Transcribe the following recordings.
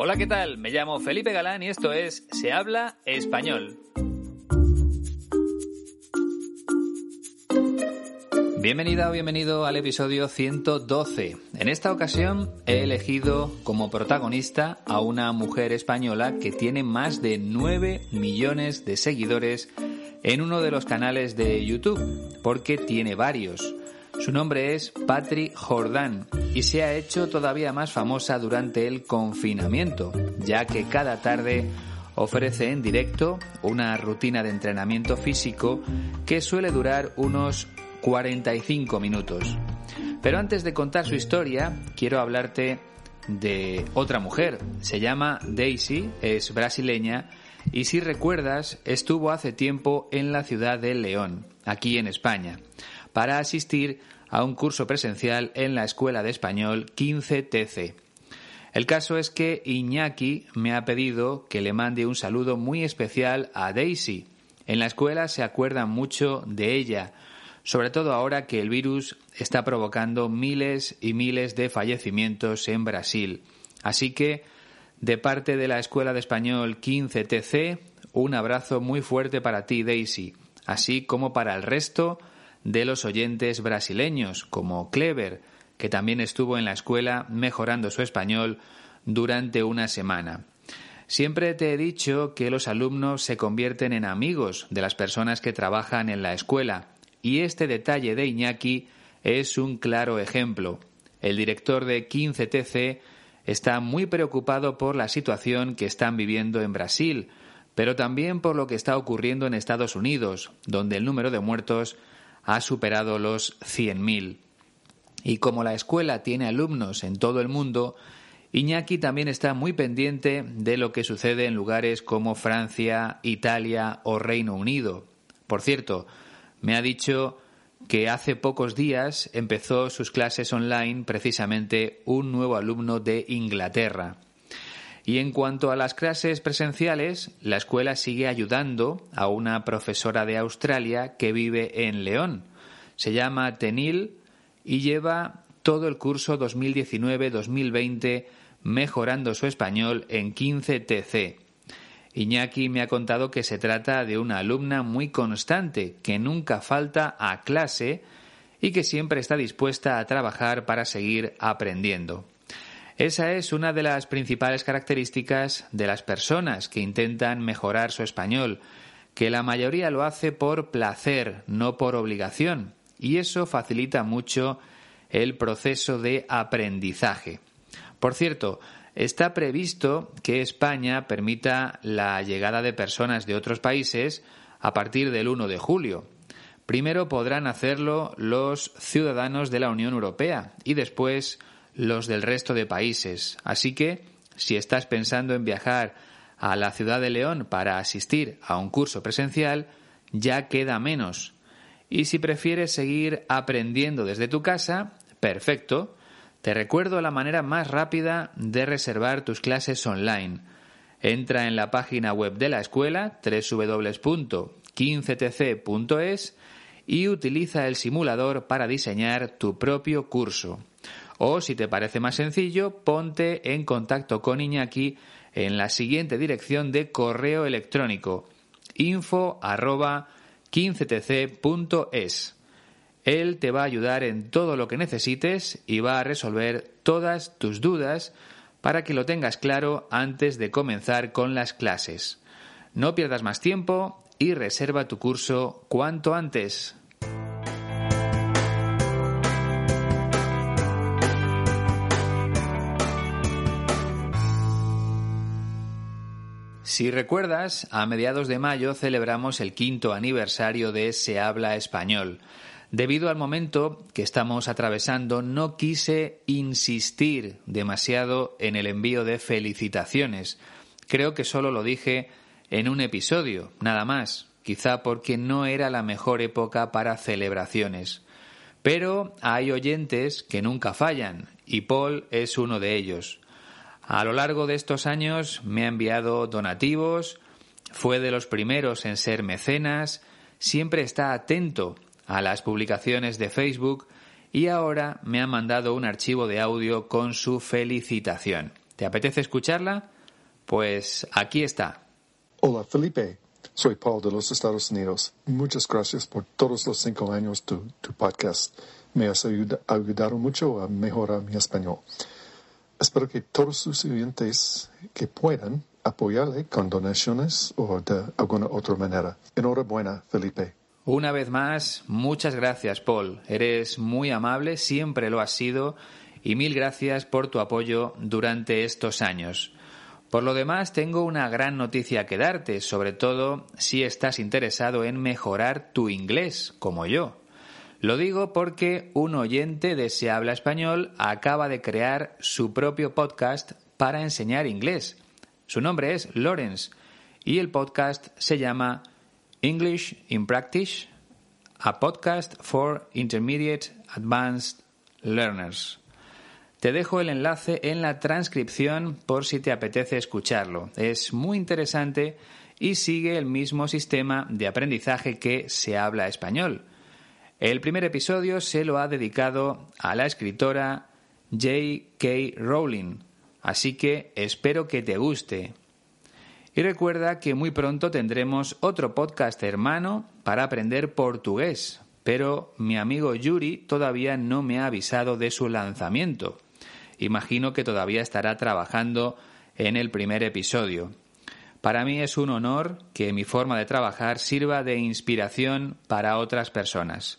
Hola, ¿qué tal? Me llamo Felipe Galán y esto es Se habla español. Bienvenida o bienvenido al episodio 112. En esta ocasión he elegido como protagonista a una mujer española que tiene más de 9 millones de seguidores en uno de los canales de YouTube, porque tiene varios. Su nombre es Patri Jordán y se ha hecho todavía más famosa durante el confinamiento, ya que cada tarde ofrece en directo una rutina de entrenamiento físico que suele durar unos 45 minutos. Pero antes de contar su historia, quiero hablarte de otra mujer. Se llama Daisy, es brasileña y si recuerdas estuvo hace tiempo en la ciudad de León, aquí en España para asistir a un curso presencial en la Escuela de Español 15TC. El caso es que Iñaki me ha pedido que le mande un saludo muy especial a Daisy. En la escuela se acuerdan mucho de ella, sobre todo ahora que el virus está provocando miles y miles de fallecimientos en Brasil. Así que, de parte de la Escuela de Español 15TC, un abrazo muy fuerte para ti, Daisy, así como para el resto de los oyentes brasileños, como Clever, que también estuvo en la escuela mejorando su español durante una semana. Siempre te he dicho que los alumnos se convierten en amigos de las personas que trabajan en la escuela, y este detalle de Iñaki es un claro ejemplo. El director de 15TC está muy preocupado por la situación que están viviendo en Brasil, pero también por lo que está ocurriendo en Estados Unidos, donde el número de muertos ha superado los 100.000. Y como la escuela tiene alumnos en todo el mundo, Iñaki también está muy pendiente de lo que sucede en lugares como Francia, Italia o Reino Unido. Por cierto, me ha dicho que hace pocos días empezó sus clases online precisamente un nuevo alumno de Inglaterra. Y en cuanto a las clases presenciales, la escuela sigue ayudando a una profesora de Australia que vive en León. Se llama Tenil y lleva todo el curso 2019-2020 mejorando su español en 15 TC. Iñaki me ha contado que se trata de una alumna muy constante, que nunca falta a clase y que siempre está dispuesta a trabajar para seguir aprendiendo. Esa es una de las principales características de las personas que intentan mejorar su español, que la mayoría lo hace por placer, no por obligación, y eso facilita mucho el proceso de aprendizaje. Por cierto, está previsto que España permita la llegada de personas de otros países a partir del 1 de julio. Primero podrán hacerlo los ciudadanos de la Unión Europea y después los del resto de países. Así que, si estás pensando en viajar a la ciudad de León para asistir a un curso presencial, ya queda menos. Y si prefieres seguir aprendiendo desde tu casa, perfecto. Te recuerdo la manera más rápida de reservar tus clases online. Entra en la página web de la escuela www.15tc.es y utiliza el simulador para diseñar tu propio curso. O si te parece más sencillo, ponte en contacto con Iñaki en la siguiente dirección de correo electrónico info 15tc.es. Él te va a ayudar en todo lo que necesites y va a resolver todas tus dudas para que lo tengas claro antes de comenzar con las clases. No pierdas más tiempo y reserva tu curso cuanto antes. Si recuerdas, a mediados de mayo celebramos el quinto aniversario de Se habla español. Debido al momento que estamos atravesando, no quise insistir demasiado en el envío de felicitaciones. Creo que solo lo dije en un episodio, nada más, quizá porque no era la mejor época para celebraciones. Pero hay oyentes que nunca fallan, y Paul es uno de ellos. A lo largo de estos años me ha enviado donativos, fue de los primeros en ser mecenas, siempre está atento a las publicaciones de Facebook y ahora me ha mandado un archivo de audio con su felicitación. ¿Te apetece escucharla? Pues aquí está. Hola Felipe, soy Paul de los Estados Unidos. Muchas gracias por todos los cinco años de tu podcast. Me has ayudado mucho a mejorar mi español. Espero que todos sus oyentes que puedan apoyarle con donaciones o de alguna otra manera. Enhorabuena, Felipe. Una vez más, muchas gracias, Paul. Eres muy amable, siempre lo has sido, y mil gracias por tu apoyo durante estos años. Por lo demás, tengo una gran noticia que darte, sobre todo si estás interesado en mejorar tu inglés, como yo. Lo digo porque un oyente de Se habla español acaba de crear su propio podcast para enseñar inglés. Su nombre es Lawrence y el podcast se llama English in Practice, a podcast for intermediate advanced learners. Te dejo el enlace en la transcripción por si te apetece escucharlo. Es muy interesante y sigue el mismo sistema de aprendizaje que se habla español. El primer episodio se lo ha dedicado a la escritora J.K. Rowling, así que espero que te guste. Y recuerda que muy pronto tendremos otro podcast hermano para aprender portugués, pero mi amigo Yuri todavía no me ha avisado de su lanzamiento imagino que todavía estará trabajando en el primer episodio. Para mí es un honor que mi forma de trabajar sirva de inspiración para otras personas.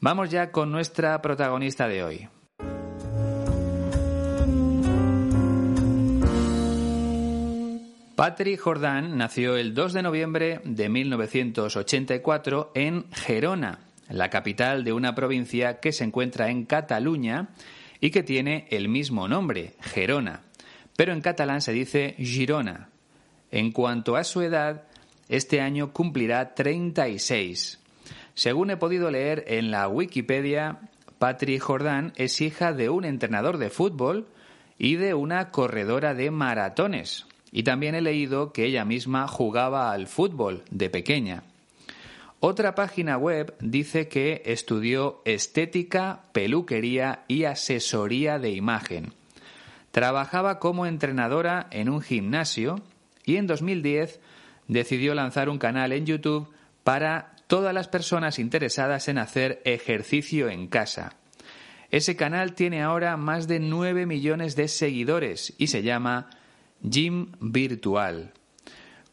Vamos ya con nuestra protagonista de hoy. Patrick Jordan nació el 2 de noviembre de 1984 en Gerona, la capital de una provincia que se encuentra en Cataluña y que tiene el mismo nombre, Gerona, pero en catalán se dice Girona. En cuanto a su edad, este año cumplirá 36. Según he podido leer en la Wikipedia, Patri Jordán es hija de un entrenador de fútbol y de una corredora de maratones. Y también he leído que ella misma jugaba al fútbol de pequeña. Otra página web dice que estudió estética, peluquería y asesoría de imagen. Trabajaba como entrenadora en un gimnasio y en 2010 decidió lanzar un canal en YouTube para todas las personas interesadas en hacer ejercicio en casa. Ese canal tiene ahora más de 9 millones de seguidores y se llama Gym Virtual.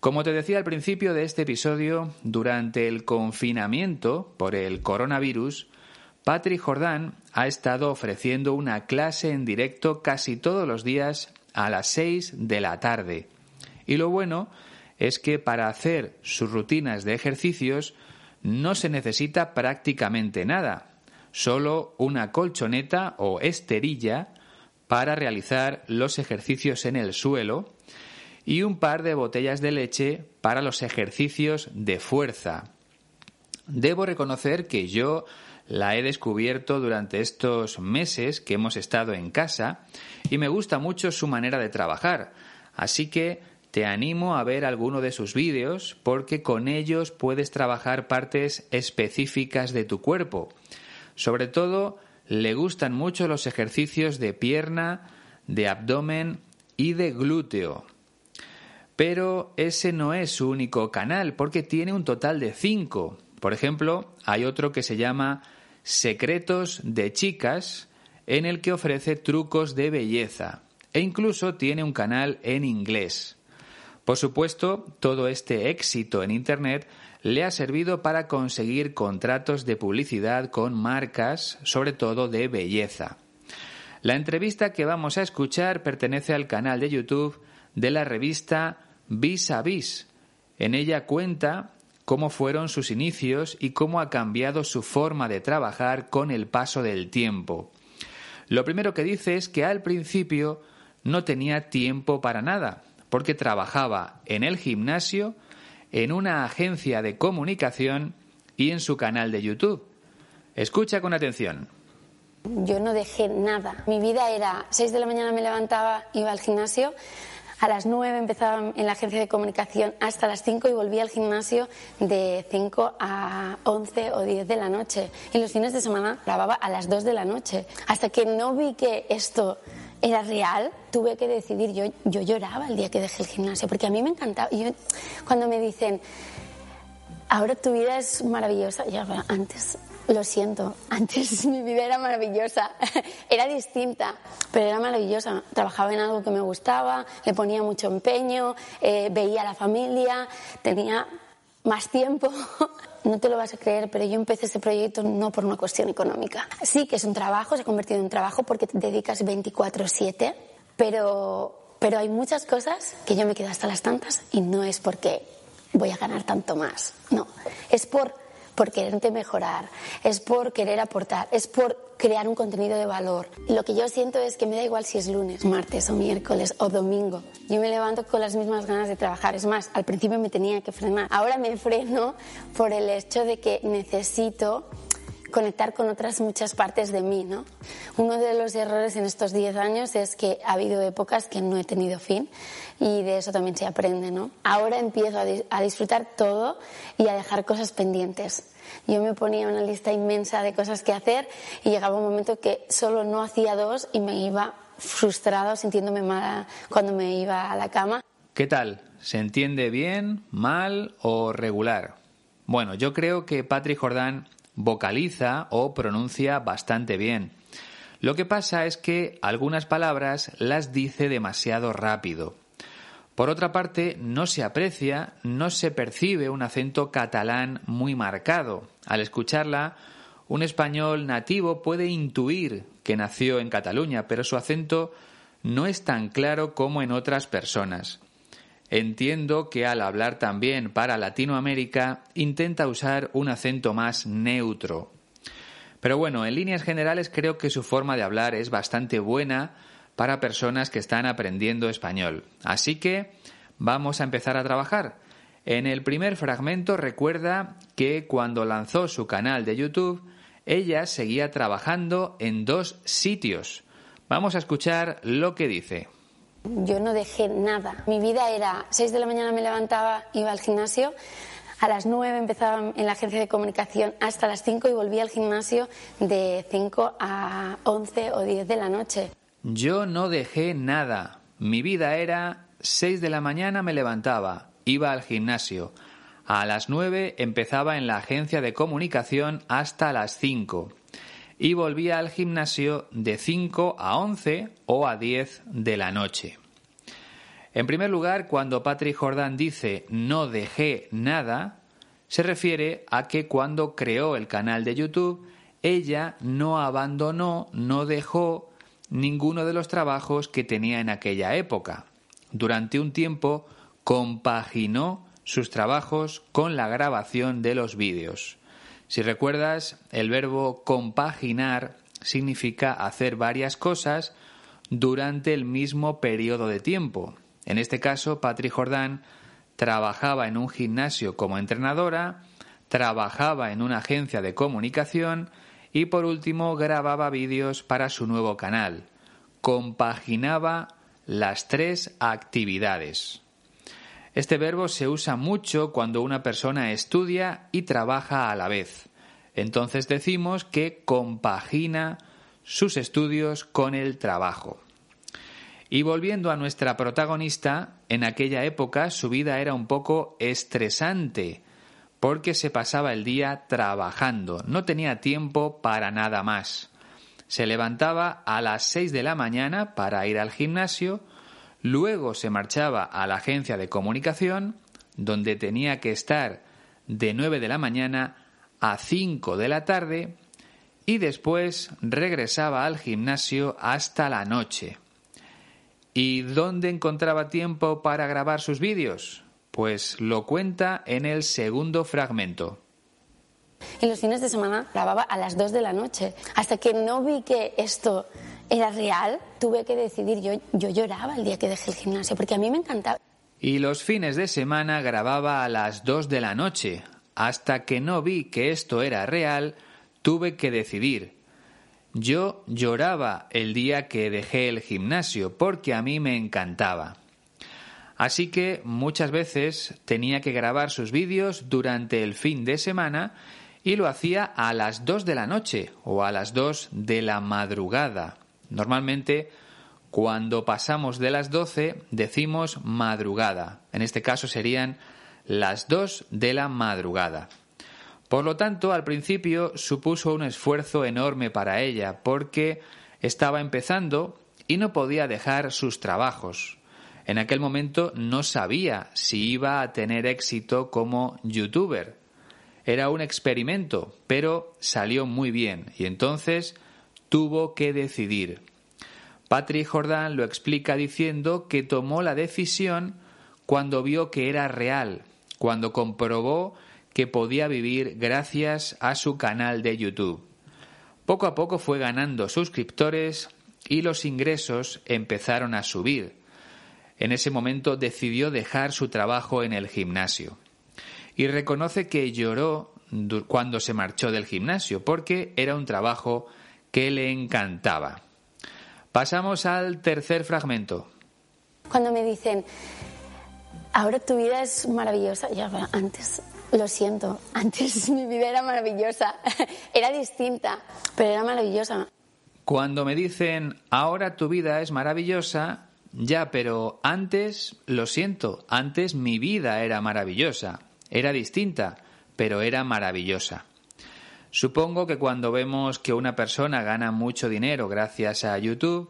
Como te decía al principio de este episodio, durante el confinamiento por el coronavirus, Patrick Jordán ha estado ofreciendo una clase en directo casi todos los días a las 6 de la tarde. Y lo bueno es que para hacer sus rutinas de ejercicios no se necesita prácticamente nada, solo una colchoneta o esterilla para realizar los ejercicios en el suelo y un par de botellas de leche para los ejercicios de fuerza. Debo reconocer que yo la he descubierto durante estos meses que hemos estado en casa y me gusta mucho su manera de trabajar, así que te animo a ver alguno de sus vídeos porque con ellos puedes trabajar partes específicas de tu cuerpo. Sobre todo, le gustan mucho los ejercicios de pierna, de abdomen y de glúteo. Pero ese no es su único canal, porque tiene un total de cinco. Por ejemplo, hay otro que se llama Secretos de Chicas, en el que ofrece trucos de belleza. E incluso tiene un canal en inglés. Por supuesto, todo este éxito en Internet le ha servido para conseguir contratos de publicidad con marcas, sobre todo de belleza. La entrevista que vamos a escuchar pertenece al canal de YouTube de la revista Vis a Vis. En ella cuenta cómo fueron sus inicios y cómo ha cambiado su forma de trabajar con el paso del tiempo. Lo primero que dice es que al principio no tenía tiempo para nada, porque trabajaba en el gimnasio, en una agencia de comunicación y en su canal de YouTube. Escucha con atención. Yo no dejé nada. Mi vida era 6 de la mañana me levantaba, iba al gimnasio, a las 9 empezaba en la agencia de comunicación hasta las 5 y volvía al gimnasio de 5 a 11 o 10 de la noche. Y los fines de semana grababa a las 2 de la noche. Hasta que no vi que esto era real, tuve que decidir. Yo, yo lloraba el día que dejé el gimnasio, porque a mí me encantaba. Yo, cuando me dicen, ahora tu vida es maravillosa, ya antes, lo siento, antes mi vida era maravillosa, era distinta, pero era maravillosa. Trabajaba en algo que me gustaba, le ponía mucho empeño, eh, veía a la familia, tenía más tiempo. No te lo vas a creer, pero yo empecé ese proyecto no por una cuestión económica. Sí que es un trabajo, se ha convertido en un trabajo porque te dedicas 24/7, pero, pero hay muchas cosas que yo me quedo hasta las tantas y no es porque voy a ganar tanto más, no, es por por quererte mejorar, es por querer aportar, es por crear un contenido de valor. Lo que yo siento es que me da igual si es lunes, martes o miércoles o domingo. Yo me levanto con las mismas ganas de trabajar. Es más, al principio me tenía que frenar. Ahora me freno por el hecho de que necesito conectar con otras muchas partes de mí, ¿no? Uno de los errores en estos 10 años es que ha habido épocas que no he tenido fin y de eso también se aprende, ¿no? Ahora empiezo a, disfrutar todo y a dejar cosas pendientes. Yo me ponía una lista inmensa de cosas que hacer y llegaba un momento que solo no hacía dos y me iba frustrado, sintiéndome mal cuando me iba a la cama. ¿Qué tal? ¿Se entiende bien, mal o regular? Bueno, yo creo que Patrick Jordán vocaliza o pronuncia bastante bien. Lo que pasa es que algunas palabras las dice demasiado rápido. Por otra parte, no se aprecia, no se percibe un acento catalán muy marcado. Al escucharla, un español nativo puede intuir que nació en Cataluña, pero su acento no es tan claro como en otras personas. Entiendo que al hablar también para Latinoamérica intenta usar un acento más neutro. Pero bueno, en líneas generales creo que su forma de hablar es bastante buena para personas que están aprendiendo español. Así que vamos a empezar a trabajar. En el primer fragmento recuerda que cuando lanzó su canal de YouTube, ella seguía trabajando en dos sitios. Vamos a escuchar lo que dice. Yo no dejé nada. Mi vida era 6 de la mañana me levantaba, iba al gimnasio, a las 9 empezaba en la agencia de comunicación hasta las 5 y volvía al gimnasio de 5 a 11 o 10 de la noche. Yo no dejé nada. Mi vida era 6 de la mañana me levantaba, iba al gimnasio. A las 9 empezaba en la agencia de comunicación hasta las 5 y volvía al gimnasio de 5 a 11 o a 10 de la noche. En primer lugar, cuando Patrick Jordan dice no dejé nada, se refiere a que cuando creó el canal de YouTube, ella no abandonó, no dejó ninguno de los trabajos que tenía en aquella época. Durante un tiempo compaginó sus trabajos con la grabación de los vídeos. Si recuerdas, el verbo compaginar significa hacer varias cosas durante el mismo periodo de tiempo. En este caso, Patrick Jordan trabajaba en un gimnasio como entrenadora, trabajaba en una agencia de comunicación y por último grababa vídeos para su nuevo canal. Compaginaba las tres actividades. Este verbo se usa mucho cuando una persona estudia y trabaja a la vez. Entonces decimos que compagina sus estudios con el trabajo. Y volviendo a nuestra protagonista, en aquella época su vida era un poco estresante, porque se pasaba el día trabajando, no tenía tiempo para nada más. Se levantaba a las seis de la mañana para ir al gimnasio, Luego se marchaba a la agencia de comunicación, donde tenía que estar de 9 de la mañana a 5 de la tarde y después regresaba al gimnasio hasta la noche. ¿Y dónde encontraba tiempo para grabar sus vídeos? Pues lo cuenta en el segundo fragmento. En los fines de semana grababa a las 2 de la noche, hasta que no vi que esto era real, tuve que decidir, yo, yo lloraba el día que dejé el gimnasio, porque a mí me encantaba. Y los fines de semana grababa a las 2 de la noche. Hasta que no vi que esto era real, tuve que decidir. Yo lloraba el día que dejé el gimnasio porque a mí me encantaba. Así que muchas veces tenía que grabar sus vídeos durante el fin de semana y lo hacía a las 2 de la noche o a las 2 de la madrugada. Normalmente, Cuando pasamos de las 12 decimos madrugada. En este caso serían las 2 de la madrugada. Por lo tanto, al principio supuso un esfuerzo enorme para ella porque estaba empezando y no podía dejar sus trabajos. En aquel momento no sabía si iba a tener éxito como youtuber. Era un experimento, pero salió muy bien y entonces tuvo que decidir. Patrick Jordan lo explica diciendo que tomó la decisión cuando vio que era real, cuando comprobó que podía vivir gracias a su canal de YouTube. Poco a poco fue ganando suscriptores y los ingresos empezaron a subir. En ese momento decidió dejar su trabajo en el gimnasio. Y reconoce que lloró cuando se marchó del gimnasio, porque era un trabajo que le encantaba. Pasamos al tercer fragmento. Cuando me dicen, ahora tu vida es maravillosa, ya antes, lo siento, antes mi vida era maravillosa, era distinta, pero era maravillosa. Cuando me dicen, ahora tu vida es maravillosa, ya, pero antes, lo siento, antes mi vida era maravillosa, era distinta, pero era maravillosa. Supongo que cuando vemos que una persona gana mucho dinero gracias a YouTube,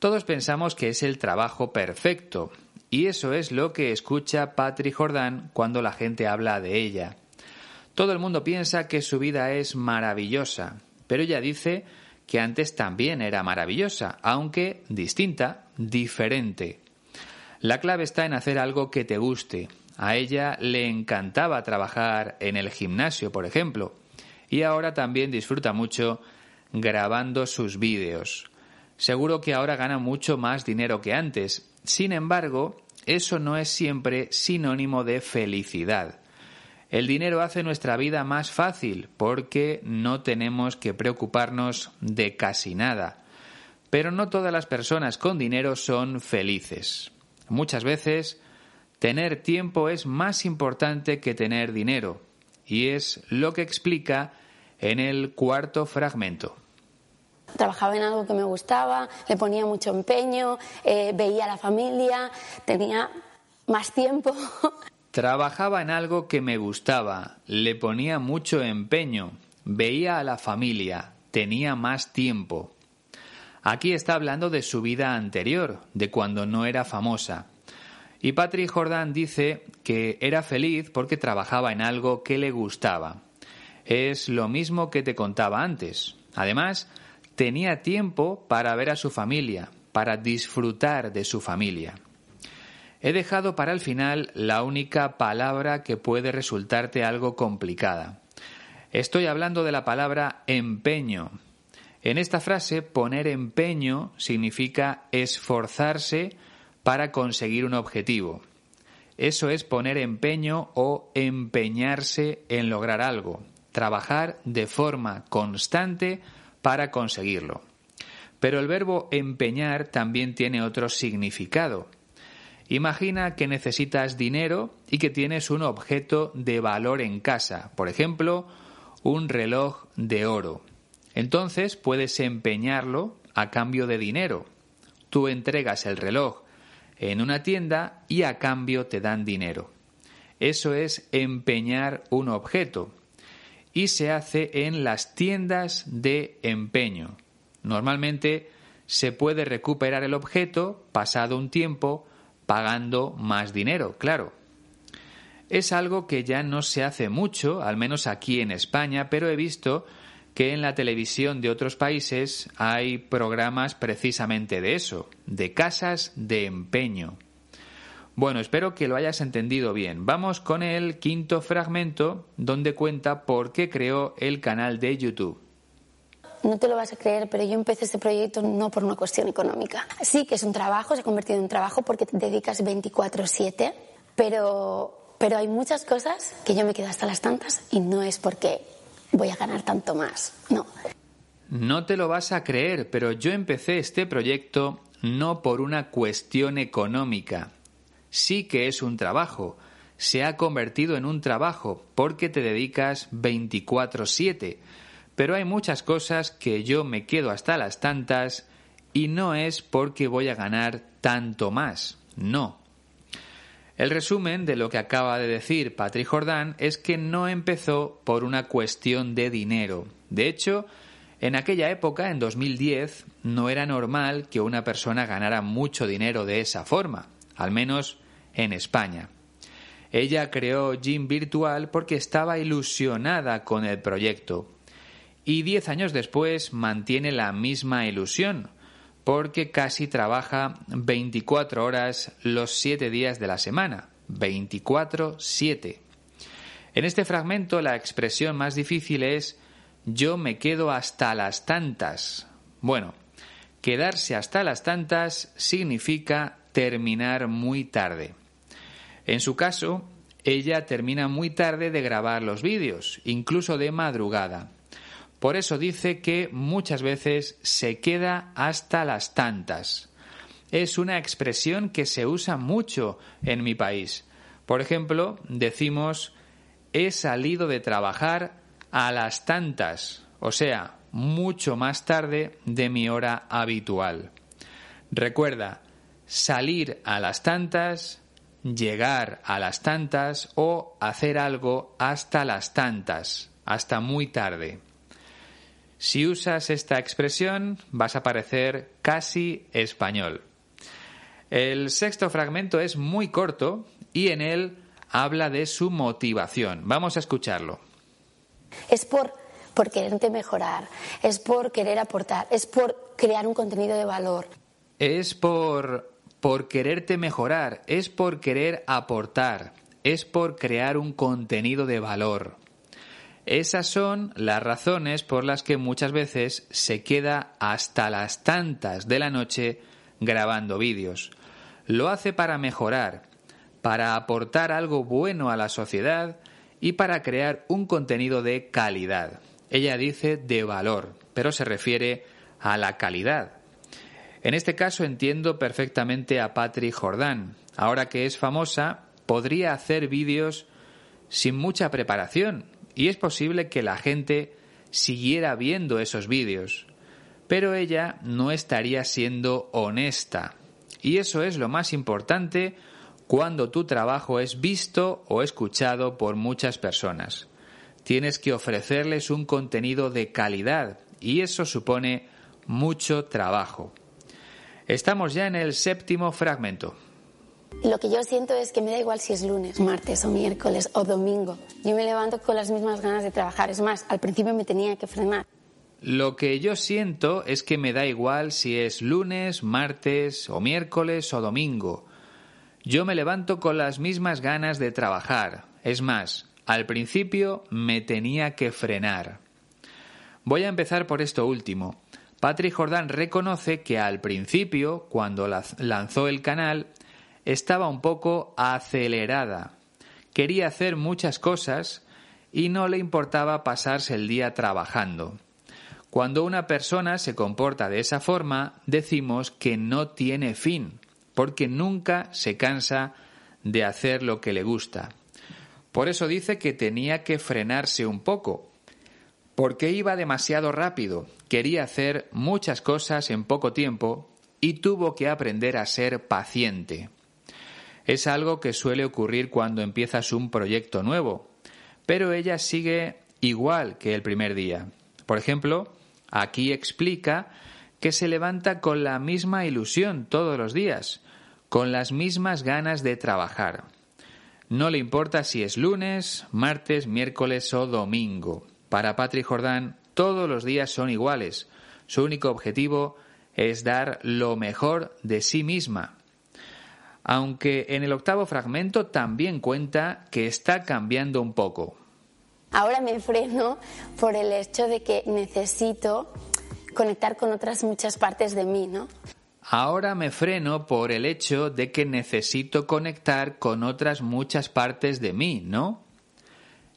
todos pensamos que es el trabajo perfecto, y eso es lo que escucha Patrick Jordan cuando la gente habla de ella. Todo el mundo piensa que su vida es maravillosa, pero ella dice que antes también era maravillosa, aunque distinta, diferente. La clave está en hacer algo que te guste. A ella le encantaba trabajar en el gimnasio, por ejemplo, y ahora también disfruta mucho grabando sus vídeos. Seguro que ahora gana mucho más dinero que antes. Sin embargo, eso no es siempre sinónimo de felicidad. El dinero hace nuestra vida más fácil porque no tenemos que preocuparnos de casi nada. Pero no todas las personas con dinero son felices. Muchas veces, tener tiempo es más importante que tener dinero, y es lo que explica en el cuarto fragmento. Trabajaba en algo que me gustaba, le ponía mucho empeño, eh, veía a la familia, tenía más tiempo. Trabajaba en algo que me gustaba, le ponía mucho empeño, veía a la familia, tenía más tiempo. Aquí está hablando de su vida anterior, de cuando no era famosa. Y Patrick Jordan dice que era feliz porque trabajaba en algo que le gustaba. Es lo mismo que te contaba antes. Además, tenía tiempo para ver a su familia, para disfrutar de su familia. He dejado para el final la única palabra que puede resultarte algo complicada. Estoy hablando de la palabra empeño. En esta frase, poner empeño significa esforzarse para conseguir un objetivo. Eso es poner empeño o empeñarse en lograr algo trabajar de forma constante para conseguirlo. Pero el verbo empeñar también tiene otro significado. Imagina que necesitas dinero y que tienes un objeto de valor en casa, por ejemplo, un reloj de oro. Entonces puedes empeñarlo a cambio de dinero. Tú entregas el reloj en una tienda y a cambio te dan dinero. Eso es empeñar un objeto y se hace en las tiendas de empeño. Normalmente se puede recuperar el objeto pasado un tiempo pagando más dinero, claro. Es algo que ya no se hace mucho, al menos aquí en España, pero he visto que en la televisión de otros países hay programas precisamente de eso, de casas de empeño. Bueno, espero que lo hayas entendido bien. Vamos con el quinto fragmento donde cuenta por qué creó el canal de YouTube. No te lo vas a creer, pero yo empecé este proyecto no por una cuestión económica. Sí que es un trabajo, se ha convertido en un trabajo porque te dedicas 24/7, pero, pero hay muchas cosas que yo me quedo hasta las tantas y no es porque voy a ganar tanto más, no. No te lo vas a creer, pero yo empecé este proyecto no por una cuestión económica, sí que es un trabajo. Se ha convertido en un trabajo porque te dedicas 24/7. Pero hay muchas cosas que yo me quedo hasta las tantas y no es porque voy a ganar tanto más, no. El resumen de lo que acaba de decir Patrick Jordan es que no empezó por una cuestión de dinero. De hecho, en aquella época, en 2010, no era normal que una persona ganara mucho dinero de esa forma, al menos en España. Ella creó Gym Virtual porque estaba ilusionada con el proyecto. Y diez años después mantiene la misma ilusión, porque casi trabaja 24 horas los 7 días de la semana. 24-7. En este fragmento la expresión más difícil es yo me quedo hasta las tantas. Bueno, quedarse hasta las tantas significa terminar muy tarde. En su caso, ella termina muy tarde de grabar los vídeos, incluso de madrugada. Por eso dice que muchas veces se queda hasta las tantas. Es una expresión que se usa mucho en mi país. Por ejemplo, decimos he salido de trabajar a las tantas, o sea, mucho más tarde de mi hora habitual. Recuerda, salir a las tantas, llegar a las tantas o hacer algo hasta las tantas, hasta muy tarde. Si usas esta expresión vas a parecer casi español. El sexto fragmento es muy corto y en él habla de su motivación. Vamos a escucharlo. Es por, por quererte mejorar, es por querer aportar, es por crear un contenido de valor. Es por, por quererte mejorar, es por querer aportar, es por crear un contenido de valor. Esas son las razones por las que muchas veces se queda hasta las tantas de la noche grabando vídeos. Lo hace para mejorar, para aportar algo bueno a la sociedad y para crear un contenido de calidad. Ella dice de valor, pero se refiere a la calidad. En este caso entiendo perfectamente a Patrick Jordan. Ahora que es famosa, podría hacer vídeos sin mucha preparación y es posible que la gente siguiera viendo esos vídeos. Pero ella no estaría siendo honesta. Y eso es lo más importante cuando tu trabajo es visto o escuchado por muchas personas. Tienes que ofrecerles un contenido de calidad y eso supone mucho trabajo. Estamos ya en el séptimo fragmento. Lo que yo siento es que me da igual si es lunes, martes o miércoles o domingo. Yo me levanto con las mismas ganas de trabajar. Es más, al principio me tenía que frenar. Lo que yo siento es que me da igual si es lunes, martes o miércoles o domingo. Yo me levanto con las mismas ganas de trabajar. Es más, al principio me tenía que frenar. Voy a empezar por esto último. Patrick Jordan reconoce que al principio, cuando lanzó el canal, estaba un poco acelerada. Quería hacer muchas cosas y no le importaba pasarse el día trabajando. Cuando una persona se comporta de esa forma, decimos que no tiene fin, porque nunca se cansa de hacer lo que le gusta. Por eso dice que tenía que frenarse un poco, porque iba demasiado rápido, quería hacer muchas cosas en poco tiempo y tuvo que aprender a ser paciente. Es algo que suele ocurrir cuando empiezas un proyecto nuevo, pero ella sigue igual que el primer día. Por ejemplo, aquí explica que se levanta con la misma ilusión todos los días, con las mismas ganas de trabajar. No le importa si es lunes, martes, miércoles o domingo. Para Patrick Jordan, todos los días son iguales. Su único objetivo es dar lo mejor de sí misma. Aunque en el octavo fragmento también cuenta que está cambiando un poco. Ahora me freno por el hecho de que necesito conectar con otras muchas partes de mí, ¿no? Ahora me freno por el hecho de que necesito conectar con otras muchas partes de mí, ¿no?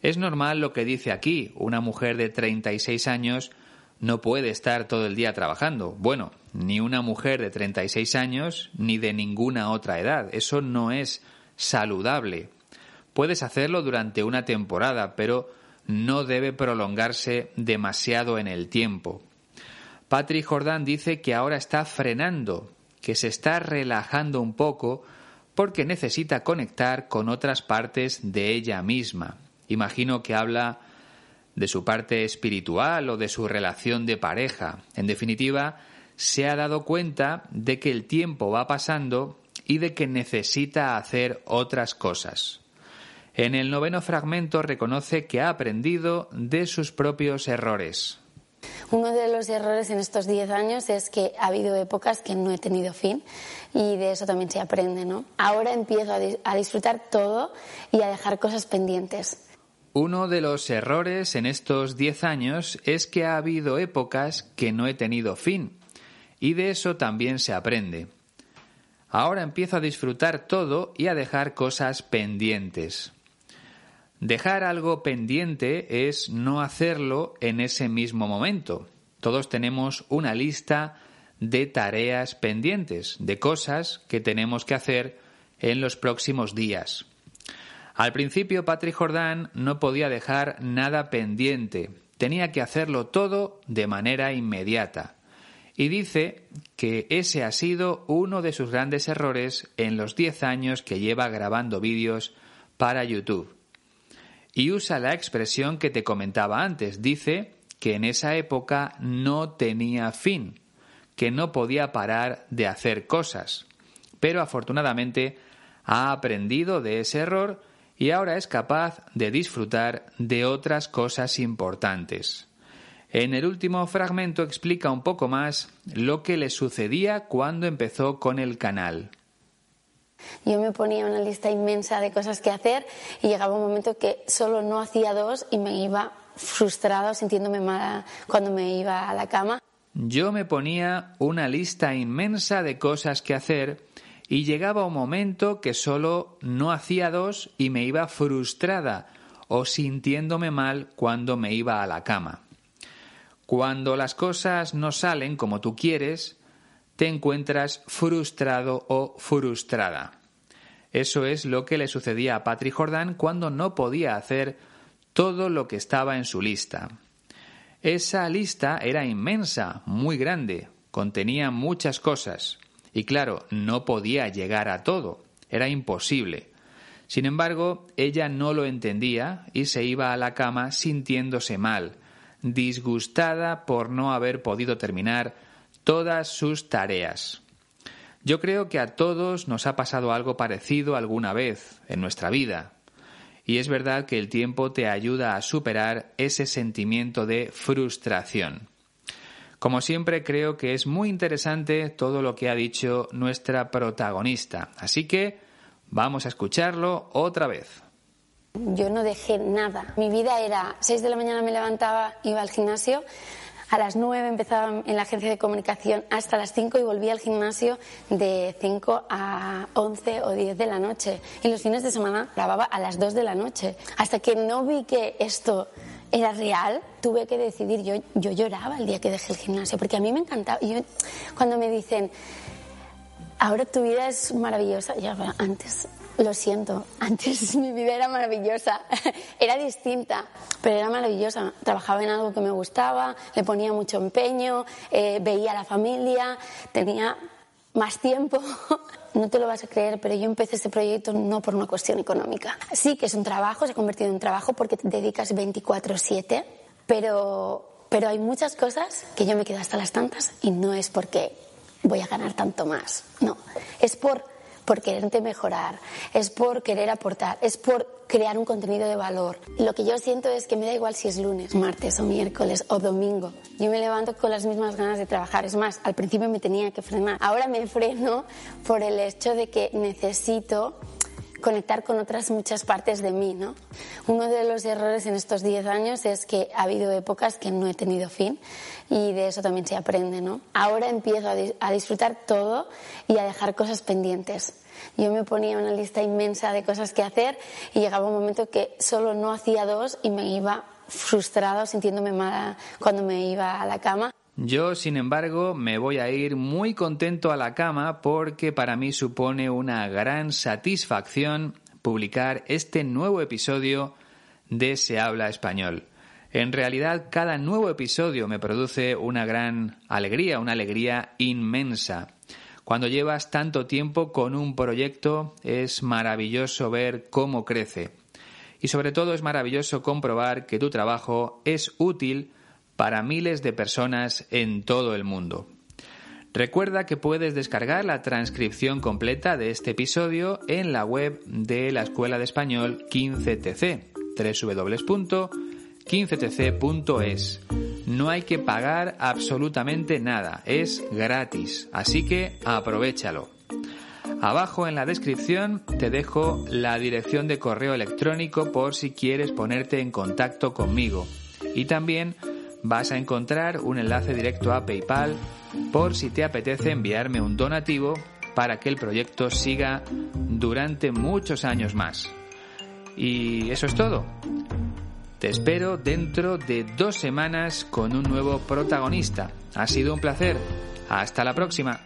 Es normal lo que dice aquí, una mujer de 36 años no puede estar todo el día trabajando. Bueno, ni una mujer de 36 años ni de ninguna otra edad. Eso no es saludable. Puedes hacerlo durante una temporada, pero no debe prolongarse demasiado en el tiempo. Patrick Jordan dice que ahora está frenando, que se está relajando un poco porque necesita conectar con otras partes de ella misma. Imagino que habla de su parte espiritual o de su relación de pareja. En definitiva, se ha dado cuenta de que el tiempo va pasando y de que necesita hacer otras cosas. En el noveno fragmento reconoce que ha aprendido de sus propios errores. Uno de los errores en estos diez años es que ha habido épocas que no he tenido fin y de eso también se aprende, ¿no? Ahora empiezo a, disfrutar todo y a dejar cosas pendientes. Uno de los errores en estos diez años es que ha habido épocas que no he tenido fin y de eso también se aprende. Ahora empiezo a disfrutar todo y a dejar cosas pendientes. Dejar algo pendiente es no hacerlo en ese mismo momento. Todos tenemos una lista de tareas pendientes, de cosas que tenemos que hacer en los próximos días. Al principio Patrick Jordan no podía dejar nada pendiente, tenía que hacerlo todo de manera inmediata. Y dice que ese ha sido uno de sus grandes errores en los 10 años que lleva grabando vídeos para YouTube y usa la expresión que te comentaba antes. Dice que en esa época no tenía fin, que no podía parar de hacer cosas. Pero afortunadamente ha aprendido de ese error y ahora es capaz de disfrutar de otras cosas importantes. En el último fragmento explica un poco más lo que le sucedía cuando empezó con el canal. Yo me ponía una lista inmensa de cosas que hacer y llegaba un momento que solo no hacía dos y me iba frustrado, sintiéndome mal cuando me iba a la cama. Yo me ponía una lista inmensa de cosas que hacer y llegaba un momento que solo no hacía dos y me iba frustrada o sintiéndome mal cuando me iba a la cama. Cuando las cosas no salen como tú quieres, te encuentras frustrado o frustrada. Eso es lo que le sucedía a Patrick Jordan cuando no podía hacer todo lo que estaba en su lista. Esa lista era inmensa, muy grande, contenía muchas cosas, y claro, no podía llegar a todo, era imposible. Sin embargo, ella no lo entendía y se iba a la cama sintiéndose mal, disgustada por no haber podido terminar todas sus tareas. Yo creo que a todos nos ha pasado algo parecido alguna vez en nuestra vida. Y es verdad que el tiempo te ayuda a superar ese sentimiento de frustración. Como siempre creo que es muy interesante todo lo que ha dicho nuestra protagonista. Así que vamos a escucharlo otra vez. Yo no dejé nada. Mi vida era 6 de la mañana me levantaba, iba al gimnasio, a las 9 empezaba en la agencia de comunicación hasta las 5 y volvía al gimnasio de 5 a 11 o 10 de la noche. Y los fines de semana grababa a las 2 de la noche. Hasta que no vi que esto era real, tuve que decidir. Yo, yo lloraba el día que dejé el gimnasio, porque a mí me encantaba. Yo, cuando me dicen, ahora tu vida es maravillosa, ya antes lo siento, antes mi vida era maravillosa, era distinta, pero era maravillosa. Trabajaba en algo que me gustaba, le ponía mucho empeño, eh, veía a la familia, tenía más tiempo. No te lo vas a creer, pero yo empecé este proyecto no por una cuestión económica. Sí que es un trabajo, se ha convertido en un trabajo porque te dedicas 24/7, pero, pero hay muchas cosas que yo me quedo hasta las tantas y no es porque voy a ganar tanto más, no, es por por quererte mejorar, es por querer aportar, es por crear un contenido de valor. Lo que yo siento es que me da igual si es lunes, martes o miércoles o domingo. Yo me levanto con las mismas ganas de trabajar. Es más, al principio me tenía que frenar. Ahora me freno por el hecho de que necesito conectar con otras muchas partes de mí, ¿no? Uno de los errores en estos 10 años es que ha habido épocas que no he tenido fin y de eso también se aprende, ¿no? Ahora empiezo a, disfrutar todo y a dejar cosas pendientes. Yo me ponía una lista inmensa de cosas que hacer y llegaba un momento que solo no hacía dos y me iba frustrado, sintiéndome mal cuando me iba a la cama. Yo, sin embargo, me voy a ir muy contento a la cama porque para mí supone una gran satisfacción publicar este nuevo episodio de Se habla español. En realidad, cada nuevo episodio me produce una gran alegría, una alegría inmensa. Cuando llevas tanto tiempo con un proyecto es maravilloso ver cómo crece. Y sobre todo es maravilloso comprobar que tu trabajo es útil para miles de personas en todo el mundo. Recuerda que puedes descargar la transcripción completa de este episodio en la web de la Escuela de Español 15TC, www.15tc.es. No hay que pagar absolutamente nada, es gratis, así que aprovechalo. Abajo en la descripción te dejo la dirección de correo electrónico por si quieres ponerte en contacto conmigo. Y también vas a encontrar un enlace directo a PayPal por si te apetece enviarme un donativo para que el proyecto siga durante muchos años más. Y eso es todo. Te espero dentro de dos semanas con un nuevo protagonista. Ha sido un placer. Hasta la próxima.